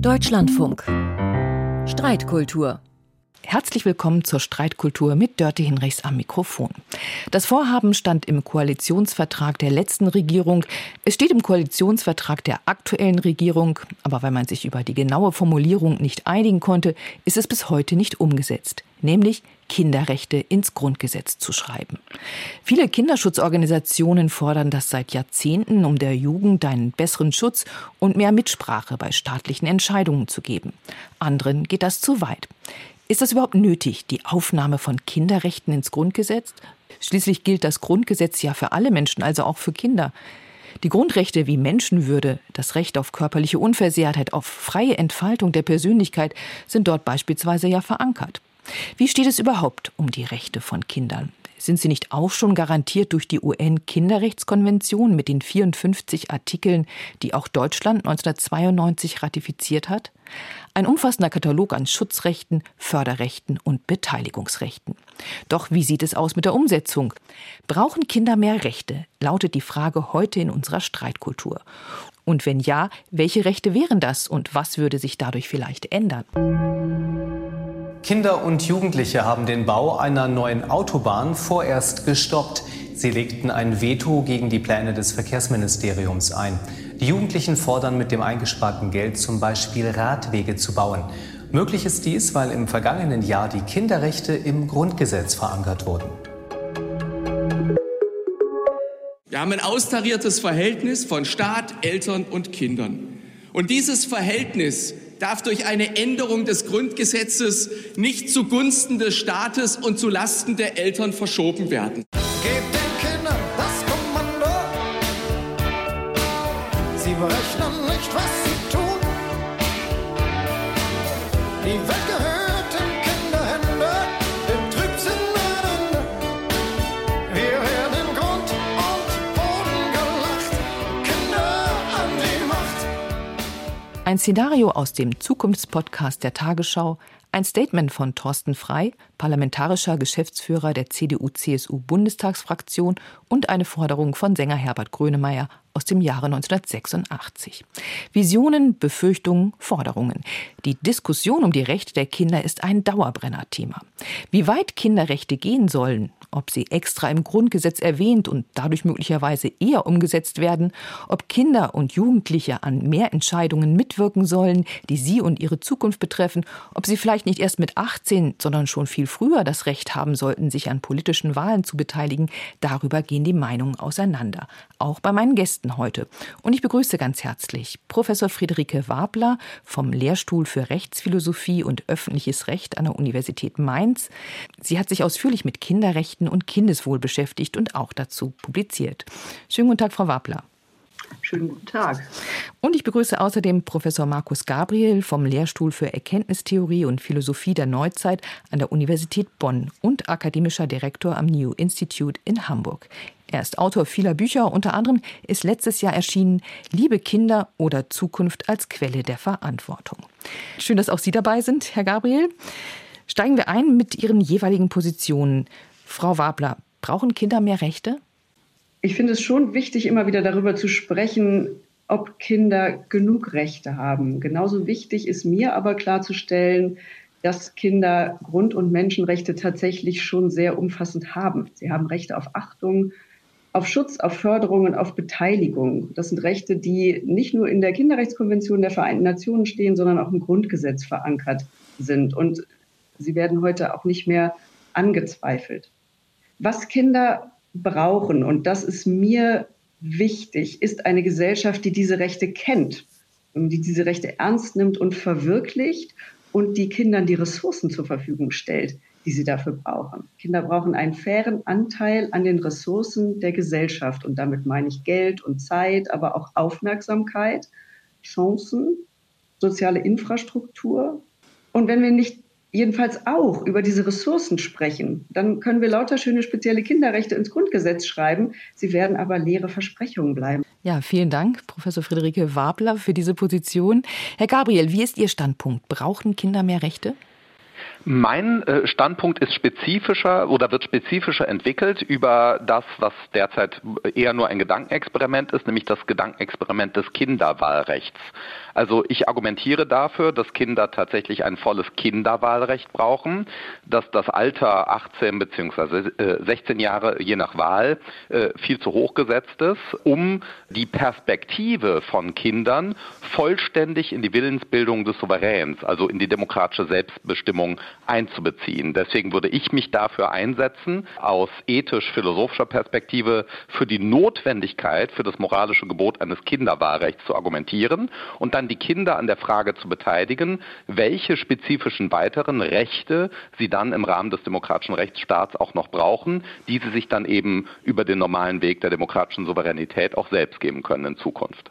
Deutschlandfunk. Streitkultur. Herzlich willkommen zur Streitkultur mit Dörte Hinrichs am Mikrofon. Das Vorhaben stand im Koalitionsvertrag der letzten Regierung. Es steht im Koalitionsvertrag der aktuellen Regierung. Aber weil man sich über die genaue Formulierung nicht einigen konnte, ist es bis heute nicht umgesetzt. Nämlich Kinderrechte ins Grundgesetz zu schreiben. Viele Kinderschutzorganisationen fordern das seit Jahrzehnten, um der Jugend einen besseren Schutz und mehr Mitsprache bei staatlichen Entscheidungen zu geben. Anderen geht das zu weit. Ist das überhaupt nötig, die Aufnahme von Kinderrechten ins Grundgesetz? Schließlich gilt das Grundgesetz ja für alle Menschen, also auch für Kinder. Die Grundrechte wie Menschenwürde, das Recht auf körperliche Unversehrtheit, auf freie Entfaltung der Persönlichkeit sind dort beispielsweise ja verankert. Wie steht es überhaupt um die Rechte von Kindern? Sind sie nicht auch schon garantiert durch die UN-Kinderrechtskonvention mit den 54 Artikeln, die auch Deutschland 1992 ratifiziert hat? Ein umfassender Katalog an Schutzrechten, Förderrechten und Beteiligungsrechten. Doch wie sieht es aus mit der Umsetzung? Brauchen Kinder mehr Rechte? lautet die Frage heute in unserer Streitkultur. Und wenn ja, welche Rechte wären das und was würde sich dadurch vielleicht ändern? Kinder und Jugendliche haben den Bau einer neuen Autobahn vorerst gestoppt. Sie legten ein Veto gegen die Pläne des Verkehrsministeriums ein. Die Jugendlichen fordern mit dem eingesparten Geld zum Beispiel Radwege zu bauen. Möglich ist dies, weil im vergangenen Jahr die Kinderrechte im Grundgesetz verankert wurden. Wir haben ein austariertes Verhältnis von Staat, Eltern und Kindern. Und dieses Verhältnis darf durch eine Änderung des Grundgesetzes nicht zugunsten des Staates und zulasten der Eltern verschoben werden. Ein Szenario aus dem Zukunftspodcast der Tagesschau, ein Statement von Thorsten Frei, parlamentarischer Geschäftsführer der CDU-CSU-Bundestagsfraktion und eine Forderung von Sänger Herbert Grönemeyer aus dem Jahre 1986. Visionen, Befürchtungen, Forderungen. Die Diskussion um die Rechte der Kinder ist ein Dauerbrenner-Thema. Wie weit Kinderrechte gehen sollen, ob sie extra im Grundgesetz erwähnt und dadurch möglicherweise eher umgesetzt werden, ob Kinder und Jugendliche an mehr Entscheidungen mitwirken sollen, die sie und ihre Zukunft betreffen, ob sie vielleicht nicht erst mit 18, sondern schon viel früher das Recht haben sollten, sich an politischen Wahlen zu beteiligen, darüber gehen die Meinungen auseinander. Auch bei meinen Gästen heute. Und ich begrüße ganz herzlich Professor Friederike Wabler vom Lehrstuhl für Rechtsphilosophie und öffentliches Recht an der Universität Mainz. Sie hat sich ausführlich mit Kinderrechten und Kindeswohl beschäftigt und auch dazu publiziert. Schönen guten Tag, Frau Wabler. Schönen guten Tag. Und ich begrüße außerdem Professor Markus Gabriel vom Lehrstuhl für Erkenntnistheorie und Philosophie der Neuzeit an der Universität Bonn und akademischer Direktor am New Institute in Hamburg. Er ist Autor vieler Bücher, unter anderem ist letztes Jahr erschienen Liebe Kinder oder Zukunft als Quelle der Verantwortung. Schön, dass auch Sie dabei sind, Herr Gabriel. Steigen wir ein mit Ihren jeweiligen Positionen. Frau Wabler, brauchen Kinder mehr Rechte? Ich finde es schon wichtig, immer wieder darüber zu sprechen, ob Kinder genug Rechte haben. Genauso wichtig ist mir aber klarzustellen, dass Kinder Grund- und Menschenrechte tatsächlich schon sehr umfassend haben. Sie haben Rechte auf Achtung, auf Schutz, auf Förderung und auf Beteiligung. Das sind Rechte, die nicht nur in der Kinderrechtskonvention der Vereinten Nationen stehen, sondern auch im Grundgesetz verankert sind. Und sie werden heute auch nicht mehr angezweifelt. Was Kinder brauchen, und das ist mir wichtig, ist eine Gesellschaft, die diese Rechte kennt, die diese Rechte ernst nimmt und verwirklicht und die Kindern die Ressourcen zur Verfügung stellt, die sie dafür brauchen. Kinder brauchen einen fairen Anteil an den Ressourcen der Gesellschaft. Und damit meine ich Geld und Zeit, aber auch Aufmerksamkeit, Chancen, soziale Infrastruktur. Und wenn wir nicht jedenfalls auch über diese Ressourcen sprechen, dann können wir lauter schöne spezielle Kinderrechte ins Grundgesetz schreiben. Sie werden aber leere Versprechungen bleiben. Ja, vielen Dank, Professor Friederike Wabler, für diese Position. Herr Gabriel, wie ist Ihr Standpunkt? Brauchen Kinder mehr Rechte? Mein äh, Standpunkt ist spezifischer oder wird spezifischer entwickelt über das, was derzeit eher nur ein Gedankenexperiment ist, nämlich das Gedankenexperiment des Kinderwahlrechts. Also ich argumentiere dafür, dass Kinder tatsächlich ein volles Kinderwahlrecht brauchen, dass das Alter 18 bzw. 16 Jahre je nach Wahl äh, viel zu hoch gesetzt ist, um die Perspektive von Kindern vollständig in die Willensbildung des Souveräns, also in die demokratische Selbstbestimmung einzubeziehen. Deswegen würde ich mich dafür einsetzen, aus ethisch-philosophischer Perspektive für die Notwendigkeit, für das moralische Gebot eines Kinderwahlrechts zu argumentieren und dann die Kinder an der Frage zu beteiligen, welche spezifischen weiteren Rechte sie dann im Rahmen des demokratischen Rechtsstaats auch noch brauchen, die sie sich dann eben über den normalen Weg der demokratischen Souveränität auch selbst geben können in Zukunft.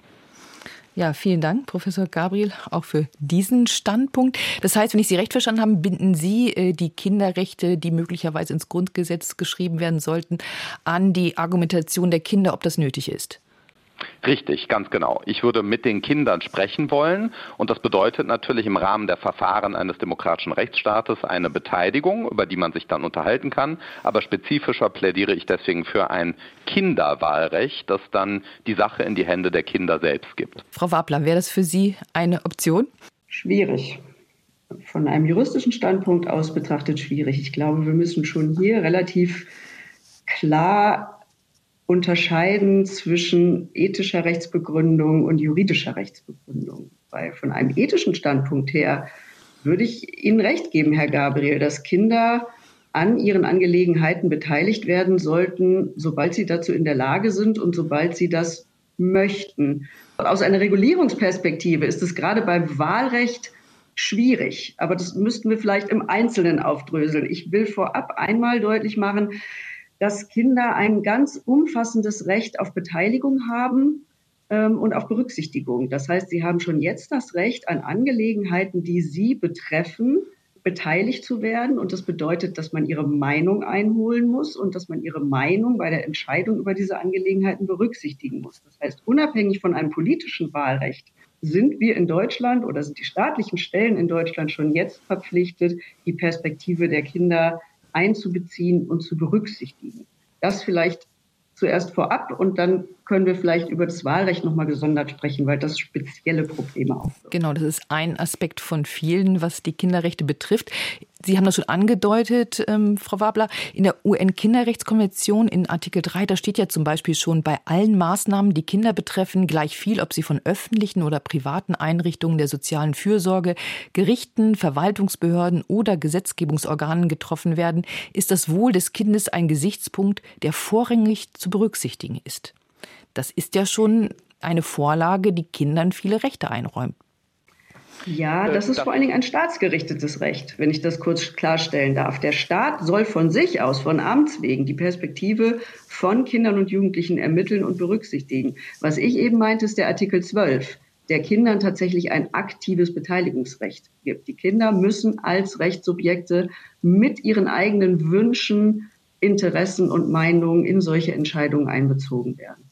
Ja, vielen Dank, Professor Gabriel, auch für diesen Standpunkt. Das heißt, wenn ich Sie recht verstanden habe, binden Sie äh, die Kinderrechte, die möglicherweise ins Grundgesetz geschrieben werden sollten, an die Argumentation der Kinder, ob das nötig ist. Richtig, ganz genau. Ich würde mit den Kindern sprechen wollen und das bedeutet natürlich im Rahmen der Verfahren eines demokratischen Rechtsstaates eine Beteiligung, über die man sich dann unterhalten kann. Aber spezifischer plädiere ich deswegen für ein Kinderwahlrecht, das dann die Sache in die Hände der Kinder selbst gibt. Frau Wabler, wäre das für Sie eine Option? Schwierig. Von einem juristischen Standpunkt aus betrachtet schwierig. Ich glaube, wir müssen schon hier relativ klar unterscheiden zwischen ethischer Rechtsbegründung und juridischer Rechtsbegründung. Weil von einem ethischen Standpunkt her würde ich Ihnen recht geben, Herr Gabriel, dass Kinder an ihren Angelegenheiten beteiligt werden sollten, sobald sie dazu in der Lage sind und sobald sie das möchten. Aus einer Regulierungsperspektive ist es gerade beim Wahlrecht schwierig, aber das müssten wir vielleicht im Einzelnen aufdröseln. Ich will vorab einmal deutlich machen, dass Kinder ein ganz umfassendes Recht auf Beteiligung haben ähm, und auf Berücksichtigung. Das heißt, sie haben schon jetzt das Recht, an Angelegenheiten, die sie betreffen, beteiligt zu werden. Und das bedeutet, dass man ihre Meinung einholen muss und dass man ihre Meinung bei der Entscheidung über diese Angelegenheiten berücksichtigen muss. Das heißt, unabhängig von einem politischen Wahlrecht sind wir in Deutschland oder sind die staatlichen Stellen in Deutschland schon jetzt verpflichtet, die Perspektive der Kinder einzubeziehen und zu berücksichtigen. Das vielleicht zuerst vorab und dann können wir vielleicht über das Wahlrecht noch mal gesondert sprechen, weil das spezielle Probleme aufwirft. Genau, das ist ein Aspekt von vielen, was die Kinderrechte betrifft. Sie haben das schon angedeutet, ähm, Frau Wabler, in der UN-Kinderrechtskonvention in Artikel 3, da steht ja zum Beispiel schon, bei allen Maßnahmen, die Kinder betreffen, gleich viel, ob sie von öffentlichen oder privaten Einrichtungen der sozialen Fürsorge, Gerichten, Verwaltungsbehörden oder Gesetzgebungsorganen getroffen werden, ist das Wohl des Kindes ein Gesichtspunkt, der vorrangig zu berücksichtigen ist. Das ist ja schon eine Vorlage, die Kindern viele Rechte einräumt. Ja, das ist vor allen Dingen ein staatsgerichtetes Recht, wenn ich das kurz klarstellen darf. Der Staat soll von sich aus, von Amts wegen, die Perspektive von Kindern und Jugendlichen ermitteln und berücksichtigen. Was ich eben meinte, ist der Artikel 12, der Kindern tatsächlich ein aktives Beteiligungsrecht gibt. Die Kinder müssen als Rechtssubjekte mit ihren eigenen Wünschen, Interessen und Meinungen in solche Entscheidungen einbezogen werden.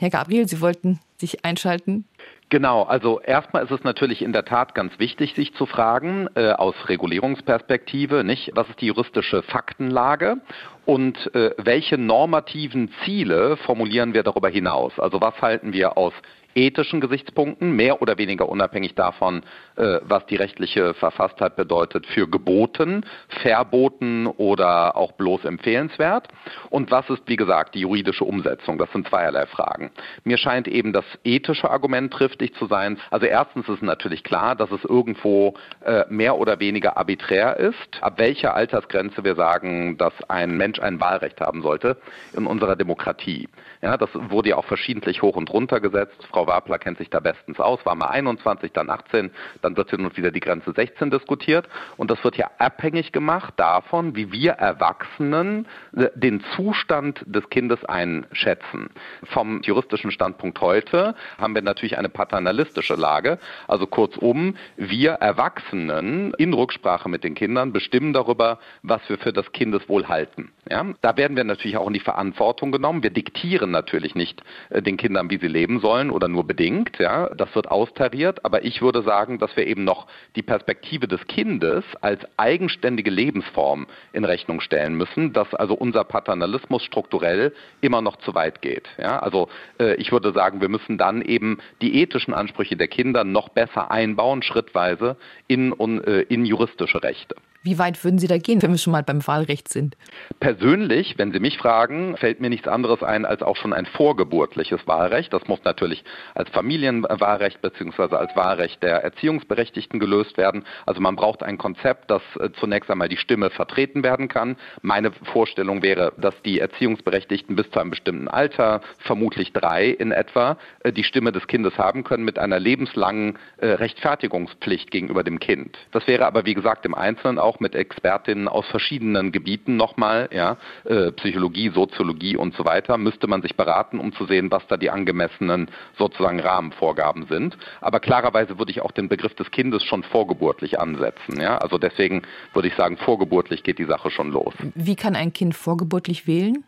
Herr Gabriel, Sie wollten sich einschalten. Genau, also erstmal ist es natürlich in der Tat ganz wichtig, sich zu fragen, äh, aus Regulierungsperspektive, nicht, was ist die juristische Faktenlage und äh, welche normativen Ziele formulieren wir darüber hinaus? Also was halten wir aus ethischen Gesichtspunkten, mehr oder weniger unabhängig davon, äh, was die rechtliche Verfasstheit bedeutet, für geboten, verboten oder auch bloß empfehlenswert. Und was ist, wie gesagt, die juridische Umsetzung? Das sind zweierlei Fragen. Mir scheint eben das ethische Argument triftig zu sein. Also erstens ist natürlich klar, dass es irgendwo äh, mehr oder weniger arbiträr ist, ab welcher Altersgrenze wir sagen, dass ein Mensch ein Wahlrecht haben sollte in unserer Demokratie. Ja, das wurde ja auch verschiedentlich hoch und runter gesetzt. Frau Wapler kennt sich da bestens aus, war mal 21, dann 18, dann wird hin und wieder die Grenze 16 diskutiert. Und das wird ja abhängig gemacht davon, wie wir Erwachsenen äh, den Zustand des Kindes einschätzen. Vom juristischen Standpunkt heute haben wir natürlich eine paternalistische Lage. Also kurzum, wir Erwachsenen in Rücksprache mit den Kindern bestimmen darüber, was wir für das Kindeswohl halten. Ja? Da werden wir natürlich auch in die Verantwortung genommen. Wir diktieren natürlich nicht äh, den Kindern, wie sie leben sollen oder nur bedingt. Ja, das wird austariert. Aber ich würde sagen, dass wir eben noch die Perspektive des Kindes als eigenständige Lebensform in Rechnung stellen müssen, dass also unser Paternalismus strukturell immer noch zu weit geht. Ja, also äh, ich würde sagen, wir müssen dann eben die ethischen Ansprüche der Kinder noch besser einbauen, schrittweise in, äh, in juristische Rechte. Wie weit würden Sie da gehen, wenn wir schon mal beim Wahlrecht sind? Persönlich, wenn Sie mich fragen, fällt mir nichts anderes ein als auch schon ein vorgeburtliches Wahlrecht. Das muss natürlich als Familienwahlrecht bzw. als Wahlrecht der Erziehungsberechtigten gelöst werden. Also man braucht ein Konzept, das äh, zunächst einmal die Stimme vertreten werden kann. Meine Vorstellung wäre, dass die Erziehungsberechtigten bis zu einem bestimmten Alter, vermutlich drei in etwa, äh, die Stimme des Kindes haben können mit einer lebenslangen äh, Rechtfertigungspflicht gegenüber dem Kind. Das wäre aber, wie gesagt, im Einzelnen auch auch mit Expertinnen aus verschiedenen Gebieten nochmal, ja, äh, Psychologie, Soziologie und so weiter, müsste man sich beraten, um zu sehen, was da die angemessenen sozusagen Rahmenvorgaben sind. Aber klarerweise würde ich auch den Begriff des Kindes schon vorgeburtlich ansetzen. Ja? Also deswegen würde ich sagen, vorgeburtlich geht die Sache schon los. Wie kann ein Kind vorgeburtlich wählen?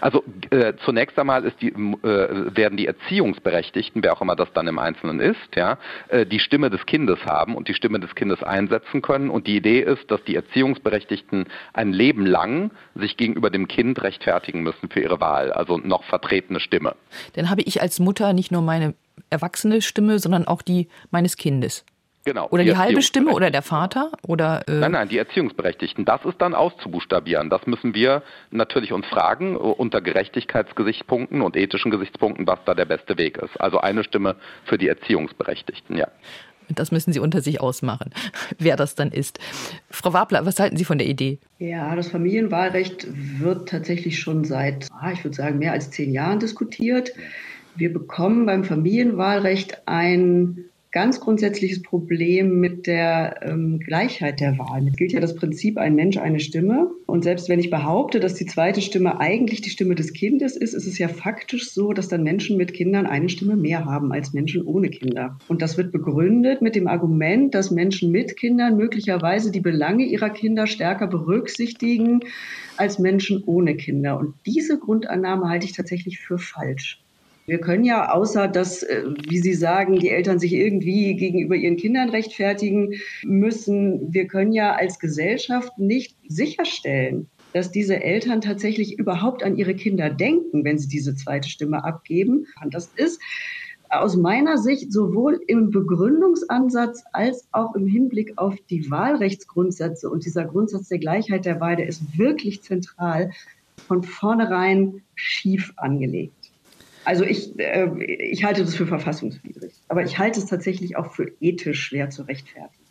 Also äh, zunächst einmal die, äh, werden die Erziehungsberechtigten, wer auch immer das dann im Einzelnen ist, ja, äh, die Stimme des Kindes haben und die Stimme des Kindes einsetzen können. Und die Idee ist, dass die Erziehungsberechtigten ein Leben lang sich gegenüber dem Kind rechtfertigen müssen für ihre Wahl, also noch vertretene Stimme. Dann habe ich als Mutter nicht nur meine erwachsene Stimme, sondern auch die meines Kindes. Genau. Oder die, die halbe Stimme oder der Vater? Oder, äh nein, nein, die Erziehungsberechtigten. Das ist dann auszubuchstabieren. Das müssen wir natürlich uns fragen, unter Gerechtigkeitsgesichtspunkten und ethischen Gesichtspunkten, was da der beste Weg ist. Also eine Stimme für die Erziehungsberechtigten, ja. Das müssen Sie unter sich ausmachen, wer das dann ist. Frau Wabler, was halten Sie von der Idee? Ja, das Familienwahlrecht wird tatsächlich schon seit, ah, ich würde sagen, mehr als zehn Jahren diskutiert. Wir bekommen beim Familienwahlrecht ein ganz grundsätzliches Problem mit der ähm, Gleichheit der Wahl. Es gilt ja das Prinzip ein Mensch, eine Stimme. Und selbst wenn ich behaupte, dass die zweite Stimme eigentlich die Stimme des Kindes ist, ist es ja faktisch so, dass dann Menschen mit Kindern eine Stimme mehr haben als Menschen ohne Kinder. Und das wird begründet mit dem Argument, dass Menschen mit Kindern möglicherweise die Belange ihrer Kinder stärker berücksichtigen als Menschen ohne Kinder. Und diese Grundannahme halte ich tatsächlich für falsch. Wir können ja, außer dass, äh, wie Sie sagen, die Eltern sich irgendwie gegenüber ihren Kindern rechtfertigen müssen, wir können ja als Gesellschaft nicht sicherstellen, dass diese Eltern tatsächlich überhaupt an ihre Kinder denken, wenn sie diese zweite Stimme abgeben. Und das ist aus meiner Sicht sowohl im Begründungsansatz als auch im Hinblick auf die Wahlrechtsgrundsätze und dieser Grundsatz der Gleichheit der Wahl, der ist wirklich zentral von vornherein schief angelegt. Also ich, äh, ich halte das für verfassungswidrig. Aber ich halte es tatsächlich auch für ethisch schwer zu rechtfertigen.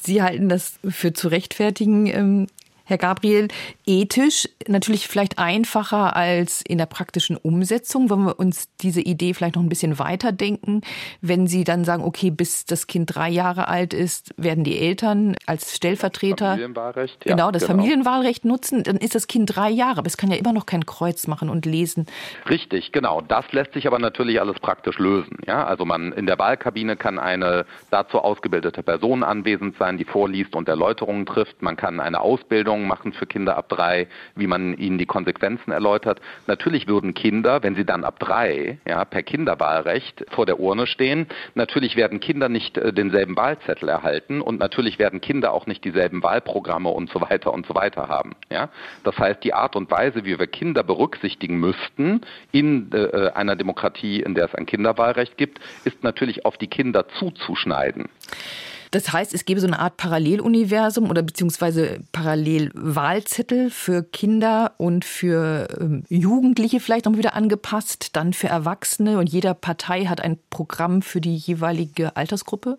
Sie halten das für zu rechtfertigen. Herr Gabriel, ethisch natürlich vielleicht einfacher als in der praktischen Umsetzung. Wollen wir uns diese Idee vielleicht noch ein bisschen weiterdenken? Wenn Sie dann sagen, okay, bis das Kind drei Jahre alt ist, werden die Eltern als Stellvertreter Familienwahlrecht, ja, genau das genau. Familienwahlrecht nutzen, dann ist das Kind drei Jahre, aber es kann ja immer noch kein Kreuz machen und lesen. Richtig, genau. Das lässt sich aber natürlich alles praktisch lösen. Ja, also man in der Wahlkabine kann eine dazu ausgebildete Person anwesend sein, die vorliest und Erläuterungen trifft. Man kann eine Ausbildung Ausbildungen machen für Kinder ab drei, wie man ihnen die Konsequenzen erläutert. Natürlich würden Kinder, wenn sie dann ab drei ja, per Kinderwahlrecht vor der Urne stehen, natürlich werden Kinder nicht äh, denselben Wahlzettel erhalten und natürlich werden Kinder auch nicht dieselben Wahlprogramme und so weiter und so weiter haben. Ja? Das heißt, die Art und Weise, wie wir Kinder berücksichtigen müssten in äh, einer Demokratie, in der es ein Kinderwahlrecht gibt, ist natürlich auf die Kinder zuzuschneiden. Das heißt, es gäbe so eine Art Paralleluniversum oder beziehungsweise Parallelwahlzettel für Kinder und für ähm, Jugendliche vielleicht noch wieder angepasst, dann für Erwachsene und jeder Partei hat ein Programm für die jeweilige Altersgruppe?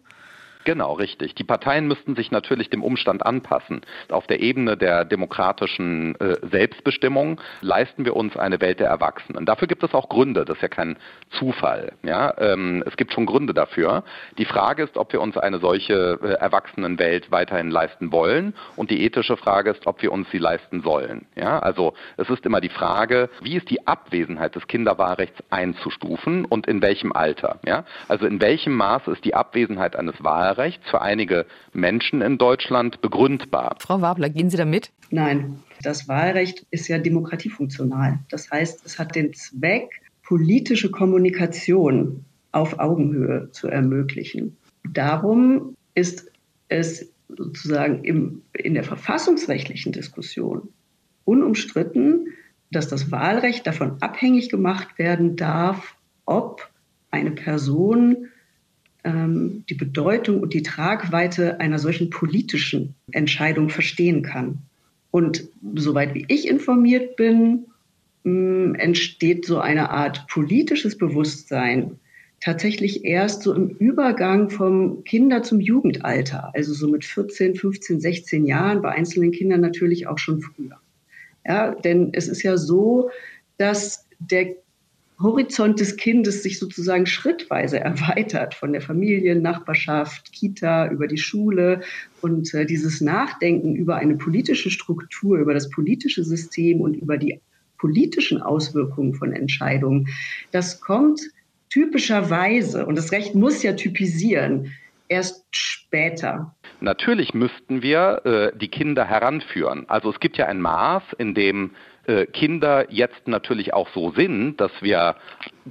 Genau, richtig. Die Parteien müssten sich natürlich dem Umstand anpassen. Auf der Ebene der demokratischen äh, Selbstbestimmung leisten wir uns eine Welt der Erwachsenen. Dafür gibt es auch Gründe. Das ist ja kein Zufall. Ja? Ähm, es gibt schon Gründe dafür. Die Frage ist, ob wir uns eine solche äh, Erwachsenenwelt weiterhin leisten wollen. Und die ethische Frage ist, ob wir uns sie leisten sollen. Ja? Also es ist immer die Frage, wie ist die Abwesenheit des Kinderwahlrechts einzustufen und in welchem Alter? Ja? Also in welchem Maße ist die Abwesenheit eines Wahlrechts Wahlrechts für einige Menschen in Deutschland begründbar. Frau Wabler, gehen Sie damit? Nein, das Wahlrecht ist ja demokratiefunktional. Das heißt, es hat den Zweck, politische Kommunikation auf Augenhöhe zu ermöglichen. Darum ist es sozusagen im, in der verfassungsrechtlichen Diskussion unumstritten, dass das Wahlrecht davon abhängig gemacht werden darf, ob eine Person ähm, die Bedeutung und die Tragweite einer solchen politischen Entscheidung verstehen kann. Und soweit wie ich informiert bin, mh, mm, entsteht so eine Art politisches Bewusstsein tatsächlich erst so im Übergang vom Kinder- zum Jugendalter, also so mit 14, 15, 16 Jahren, bei einzelnen Kindern natürlich auch schon früher. Ja, denn es ist ja so, dass der Horizont des Kindes sich sozusagen schrittweise erweitert von der Familie, Nachbarschaft, Kita über die Schule und äh, dieses Nachdenken über eine politische Struktur, über das politische System und über die politischen Auswirkungen von Entscheidungen, das kommt typischerweise, und das Recht muss ja typisieren, erst später. Natürlich müssten wir äh, die Kinder heranführen. Also es gibt ja ein Maß, in dem Kinder jetzt natürlich auch so sind, dass wir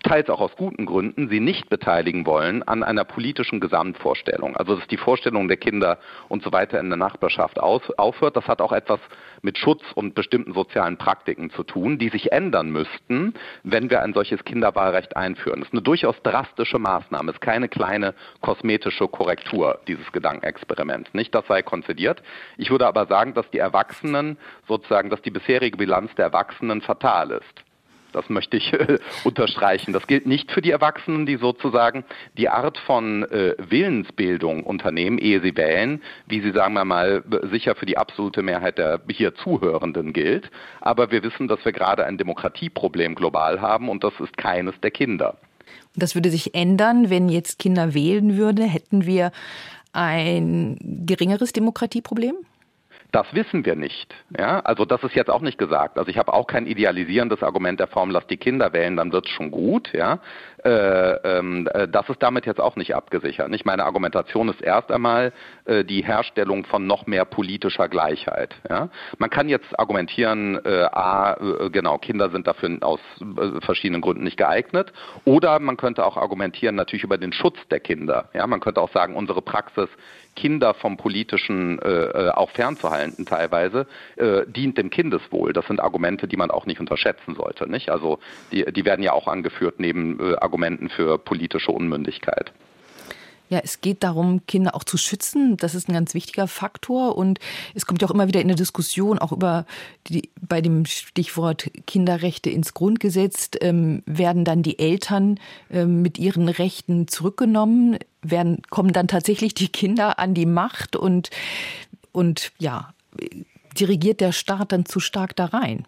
teils auch aus guten Gründen sie nicht beteiligen wollen an einer politischen Gesamtvorstellung. Also dass die Vorstellung der Kinder und so weiter in der Nachbarschaft aus, aufhört, das hat auch etwas mit Schutz und bestimmten sozialen Praktiken zu tun, die sich ändern müssten, wenn wir ein solches Kinderwahlrecht einführen. Das ist eine durchaus drastische Maßnahme, es ist keine kleine kosmetische Korrektur dieses Gedankenexperiments. Nicht, das sei konzidiert. Ich würde aber sagen, dass die Erwachsenen sozusagen, dass die bisherige Bilanz der Erwachsenen fatal ist. Das möchte ich äh, unterstreichen. Das gilt nicht für die Erwachsenen, die sozusagen die Art von äh, Willensbildung unternehmen, ehe sie wählen, wie sie, sagen wir mal, sicher für die absolute Mehrheit der hier Zuhörenden gilt. Aber wir wissen, dass wir gerade ein Demokratieproblem global haben und das ist keines der Kinder. Das würde sich ändern, wenn jetzt Kinder wählen würden. Hätten wir ein geringeres Demokratieproblem? Das wissen wir nicht. Ja? Also das ist jetzt auch nicht gesagt. Also ich habe auch kein idealisierendes Argument der Form, lass die Kinder wählen, dann wird es schon gut. Ja? Äh, ähm, äh, das ist damit jetzt auch nicht abgesichert. Nicht? Meine Argumentation ist erst einmal äh, die Herstellung von noch mehr politischer Gleichheit. Man kann jetzt argumentieren, a, genau, Kinder sind dafür aus verschiedenen Gründen nicht geeignet. Oder man könnte auch argumentieren natürlich über den Schutz der Kinder. Man könnte auch sagen, unsere Praxis Kinder vom Politischen auch fernzuhalten teilweise, dient dem Kindeswohl. Das sind Argumente, die man auch nicht unterschätzen sollte. Nicht? Also die, die werden ja auch angeführt neben äh, Argumenten für politische Unmündigkeit. Ja, es geht darum, Kinder auch zu schützen. Das ist ein ganz wichtiger Faktor. Und es kommt ja auch immer wieder in der Diskussion, auch über die, bei dem Stichwort Kinderrechte ins Grundgesetz, ähm, werden dann die Eltern ähm, mit ihren Rechten zurückgenommen, werden, kommen dann tatsächlich die Kinder an die Macht und, und ja, dirigiert der Staat dann zu stark da rein.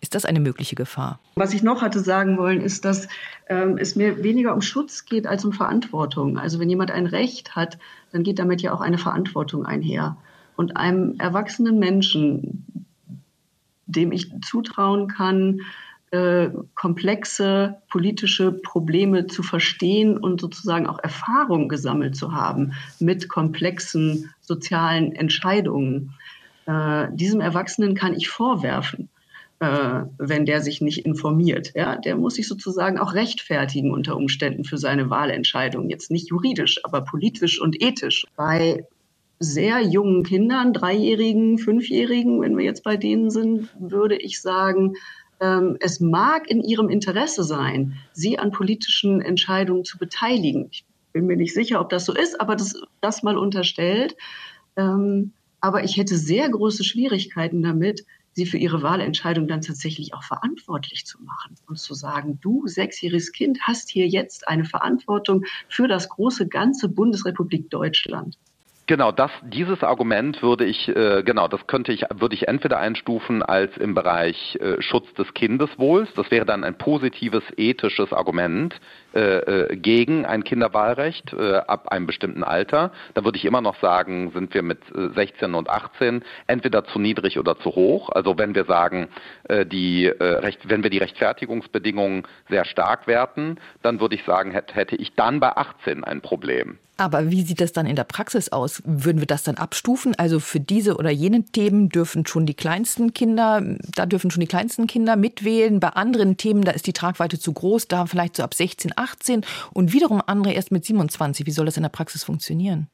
Ist das eine mögliche Gefahr? Was ich noch hatte sagen wollen, ist, dass ähm, es mir weniger um Schutz geht als um Verantwortung. Also wenn jemand ein Recht hat, dann geht damit ja auch eine Verantwortung einher. Und einem erwachsenen Menschen, dem ich zutrauen kann, äh, komplexe politische Probleme zu verstehen und sozusagen auch Erfahrung gesammelt zu haben mit komplexen sozialen Entscheidungen. Äh, diesem Erwachsenen kann ich vorwerfen, äh, wenn der sich nicht informiert. Ja, der muss sich sozusagen auch rechtfertigen unter Umständen für seine Wahlentscheidung. Jetzt nicht juridisch, aber politisch und ethisch. Bei sehr jungen Kindern, Dreijährigen, Fünfjährigen, wenn wir jetzt bei denen sind, würde ich sagen, ähm, es mag in ihrem Interesse sein, sie an politischen Entscheidungen zu beteiligen. Ich bin mir nicht sicher, ob das so ist, aber das, das mal unterstellt. Ähm, aber ich hätte sehr große Schwierigkeiten damit, sie für ihre Wahlentscheidung dann tatsächlich auch verantwortlich zu machen und zu sagen, du sechsjähriges Kind hast hier jetzt eine Verantwortung für das große ganze Bundesrepublik Deutschland. Genau, das, dieses Argument würde ich, äh, genau, das könnte ich, würde ich entweder einstufen als im Bereich äh, Schutz des Kindeswohls. Das wäre dann ein positives ethisches Argument äh, äh gegen ein Kinderwahlrecht äh, ab einem bestimmten Alter. Da würde ich immer noch sagen, sind wir mit 16 äh, und 18 entweder zu niedrig oder zu hoch. Also wenn wir sagen, die, Recht, wenn wir die Rechtfertigungsbedingungen sehr stark werten, dann würde ich sagen, hätte, hätte ich dann bei 18 ein Problem. Aber wie sieht das dann in der Praxis aus? Würden wir das dann abstufen? Also für diese oder jene Themen dürfen schon die kleinsten Kinder, da dürfen schon die kleinsten Kinder mitwählen. Bei anderen Themen, da ist die Tragweite zu groß, da vielleicht so ab 16, 18 und wiederum andere erst mit 27. Wie soll das in der Praxis funktionieren?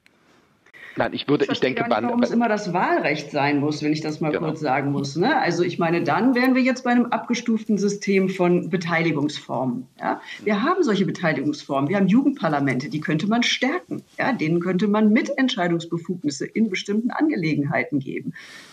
Nein, ich würde, ich, ich denke, gar nicht, warum es immer das Wahlrecht sein muss, wenn ich das mal genau. kurz sagen muss. Ne? Also ich meine, dann wären wir jetzt bei einem abgestuften System von Beteiligungsformen. Ja? Wir haben solche Beteiligungsformen. Wir haben Jugendparlamente, die könnte man stärken. Ja? Denen könnte man Mitentscheidungsbefugnisse in bestimmten Angelegenheiten geben.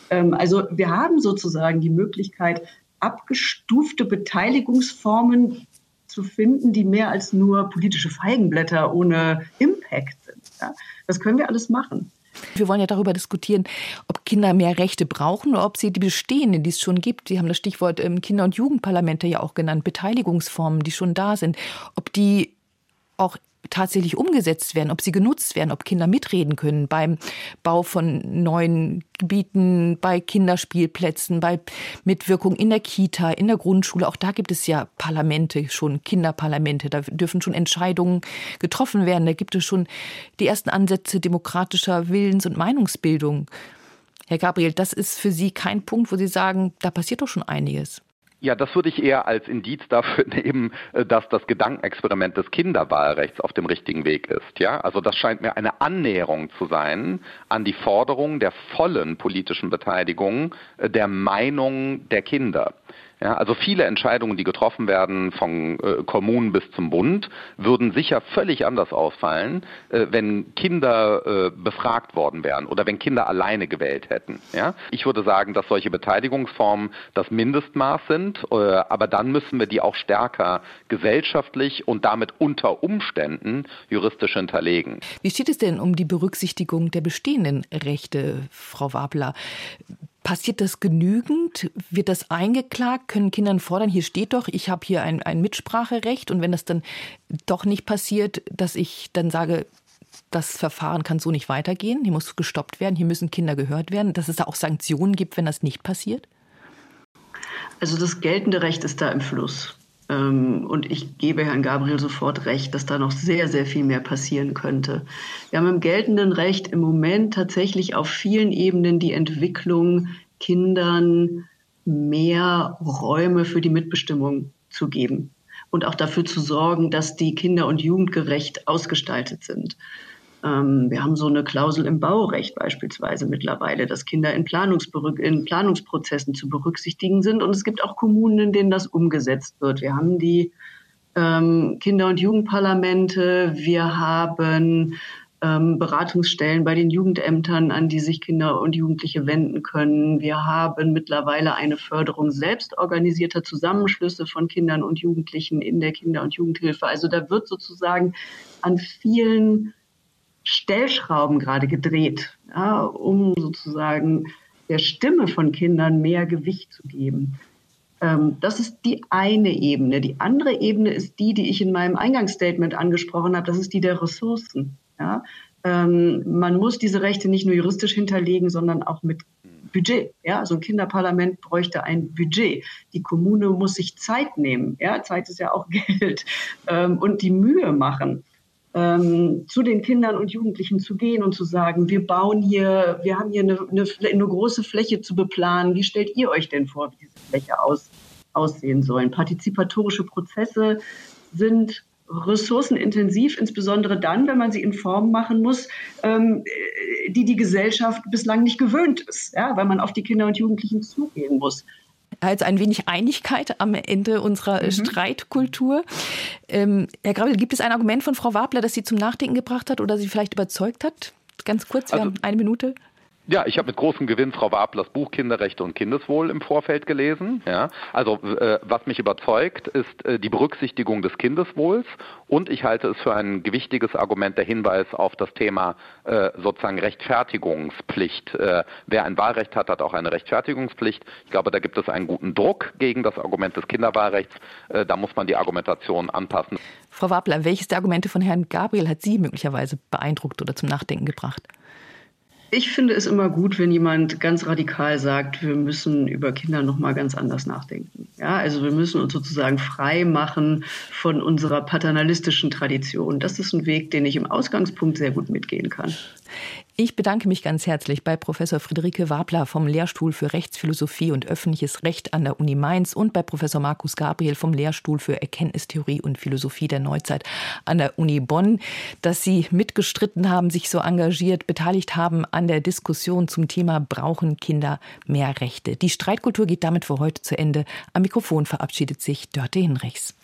Ähm, also wir haben sozusagen die Möglichkeit, abgestufte Beteiligungsformen zu finden, die mehr als nur politische Feigenblätter ohne Impact sind. Ja? Das können wir alles machen. Wir wollen ja darüber diskutieren, ob Kinder mehr Rechte brauchen oder ob sie die bestehenden, die es schon gibt, Sie haben das Stichwort ähm, Kinder- und Jugendparlamente ja auch genannt, Beteiligungsformen, die schon da sind, ob die auch tatsächlich umgesetzt werden, ob sie genutzt werden, ob Kinder mitreden können beim Bau von neuen Gebieten, bei Kinderspielplätzen, bei Mitwirkung in der Kita, in der Grundschule. Auch da gibt es ja Parlamente schon, Kinderparlamente. Da dürfen schon Entscheidungen getroffen werden. Da gibt es schon die ersten Ansätze demokratischer Willens- und Meinungsbildung. Herr Gabriel, das ist für Sie kein Punkt, wo Sie sagen, da passiert doch schon einiges. Ja, das würde ich eher als Indiz dafür nehmen, äh, dass das Gedankenexperiment des Kinderwahlrechts auf dem richtigen Weg ist. Ja, also das scheint mir eine Annäherung zu sein an die Forderung der vollen politischen Beteiligung äh, der Meinung der Kinder. Ja, also viele Entscheidungen, die getroffen werden von äh, Kommunen bis zum Bund, würden sicher völlig anders ausfallen, äh, wenn Kinder äh, befragt worden wären oder wenn Kinder alleine gewählt hätten. Ja? Ich würde sagen, dass solche Beteiligungsformen das Mindestmaß sind, äh, aber dann müssen wir die auch stärker gesellschaftlich und damit unter Umständen juristisch hinterlegen. Wie steht es denn um die Berücksichtigung der bestehenden Rechte, Frau Wabler? Passiert das genügend? Wird das eingeklagt? Können Kindern fordern, hier steht doch, ich habe hier ein, ein Mitspracherecht und wenn das dann doch nicht passiert, dass ich dann sage, das Verfahren kann so nicht weitergehen, hier muss gestoppt werden, hier müssen Kinder gehört werden, dass es da auch Sanktionen gibt, wenn das nicht passiert? Also das geltende Recht ist da im Fluss. Ähm, und ich gebe Herrn Gabriel sofort recht, dass da noch sehr, sehr viel mehr passieren könnte. Wir haben im geltenden Recht im Moment tatsächlich auf vielen Ebenen die Entwicklung, Kindern mehr Räume für die Mitbestimmung zu geben und auch dafür zu sorgen, dass die Kinder- und Jugendgerecht ausgestaltet sind. Ähm, wir haben so eine Klausel im Baurecht beispielsweise mittlerweile, dass Kinder in, in, Planungsprozessen zu berücksichtigen sind. Und es gibt auch Kommunen, in denen das umgesetzt wird. Wir haben die ähm, Kinder- und Jugendparlamente, wir haben ähm, Beratungsstellen bei den Jugendämtern, an die sich Kinder und Jugendliche wenden können. Wir haben mittlerweile eine Förderung selbstorganisierter Zusammenschlüsse von Kindern und Jugendlichen in der Kinder- und Jugendhilfe. Also da wird sozusagen an vielen Stellschrauben gerade gedreht, ja, um sozusagen der Stimme von Kindern mehr Gewicht zu geben. Ähm, das ist die eine Ebene. Die andere Ebene ist die, die ich in meinem Eingangsstatement angesprochen habe. Das ist die der Ressourcen. Ja. Ähm, man muss diese Rechte nicht nur juristisch hinterlegen, sondern auch mit Budget. Ja, also ein Kinderparlament bräuchte ein Budget. Die Kommune muss sich Zeit nehmen. Ja, Zeit ist ja auch Geld ähm, und die Mühe machen ähm, zu den Kindern und Jugendlichen zu gehen und zu sagen, wir bauen hier, wir haben hier eine, eine, eine große Fläche zu beplanen. Wie stellt ihr euch denn vor, wie diese Fläche aus, aussehen soll? Partizipatorische Prozesse sind ressourcenintensiv, insbesondere dann, wenn man sie in Form machen muss, ähm, die die Gesellschaft bislang nicht gewöhnt ist, ja, weil man auf die Kinder und Jugendlichen zugehen muss also ein wenig Einigkeit am Ende unserer mhm. Streitkultur. Ähm, Herr Grabbel, gibt es ein Argument von Frau Wabler, das Sie zum Nachdenken gebracht hat oder Sie vielleicht überzeugt hat? Ganz kurz, wir also, haben eine Minute. Ja, ich habe mit großem Gewinn Frau Wablers Buch Kinderrechte und Kindeswohl im Vorfeld gelesen. Ja, also äh, was mich überzeugt, ist äh, die Berücksichtigung des Kindeswohls und ich halte es für ein gewichtiges Argument der Hinweis auf das Thema äh, sozusagen Rechtfertigungspflicht. Äh, wer ein Wahlrecht hat, hat auch eine Rechtfertigungspflicht. Ich glaube, da gibt es einen guten Druck gegen das Argument des Kinderwahlrechts. Äh, da muss man die Argumentation anpassen. Frau Wabler, welches der Argumente von Herrn Gabriel hat Sie möglicherweise beeindruckt oder zum Nachdenken gebracht? Ich finde es immer gut, wenn jemand ganz radikal sagt, wir müssen über Kinder noch mal ganz anders nachdenken. Ja, also wir müssen uns sozusagen frei machen von unserer paternalistischen Tradition. Das ist ein Weg, den ich im Ausgangspunkt sehr gut mitgehen kann. Ich bedanke mich ganz herzlich bei Professor Friederike Wabler vom Lehrstuhl für Rechtsphilosophie und öffentliches Recht an der Uni Mainz und bei Professor Markus Gabriel vom Lehrstuhl für Erkenntnistheorie und Philosophie der Neuzeit an der Uni Bonn, dass Sie mitgestritten haben, sich so engagiert, beteiligt haben an der Diskussion zum Thema Brauchen Kinder mehr Rechte. Die Streitkultur geht damit für heute zu Ende. Am Mikrofon verabschiedet sich Dörte Hinrichs.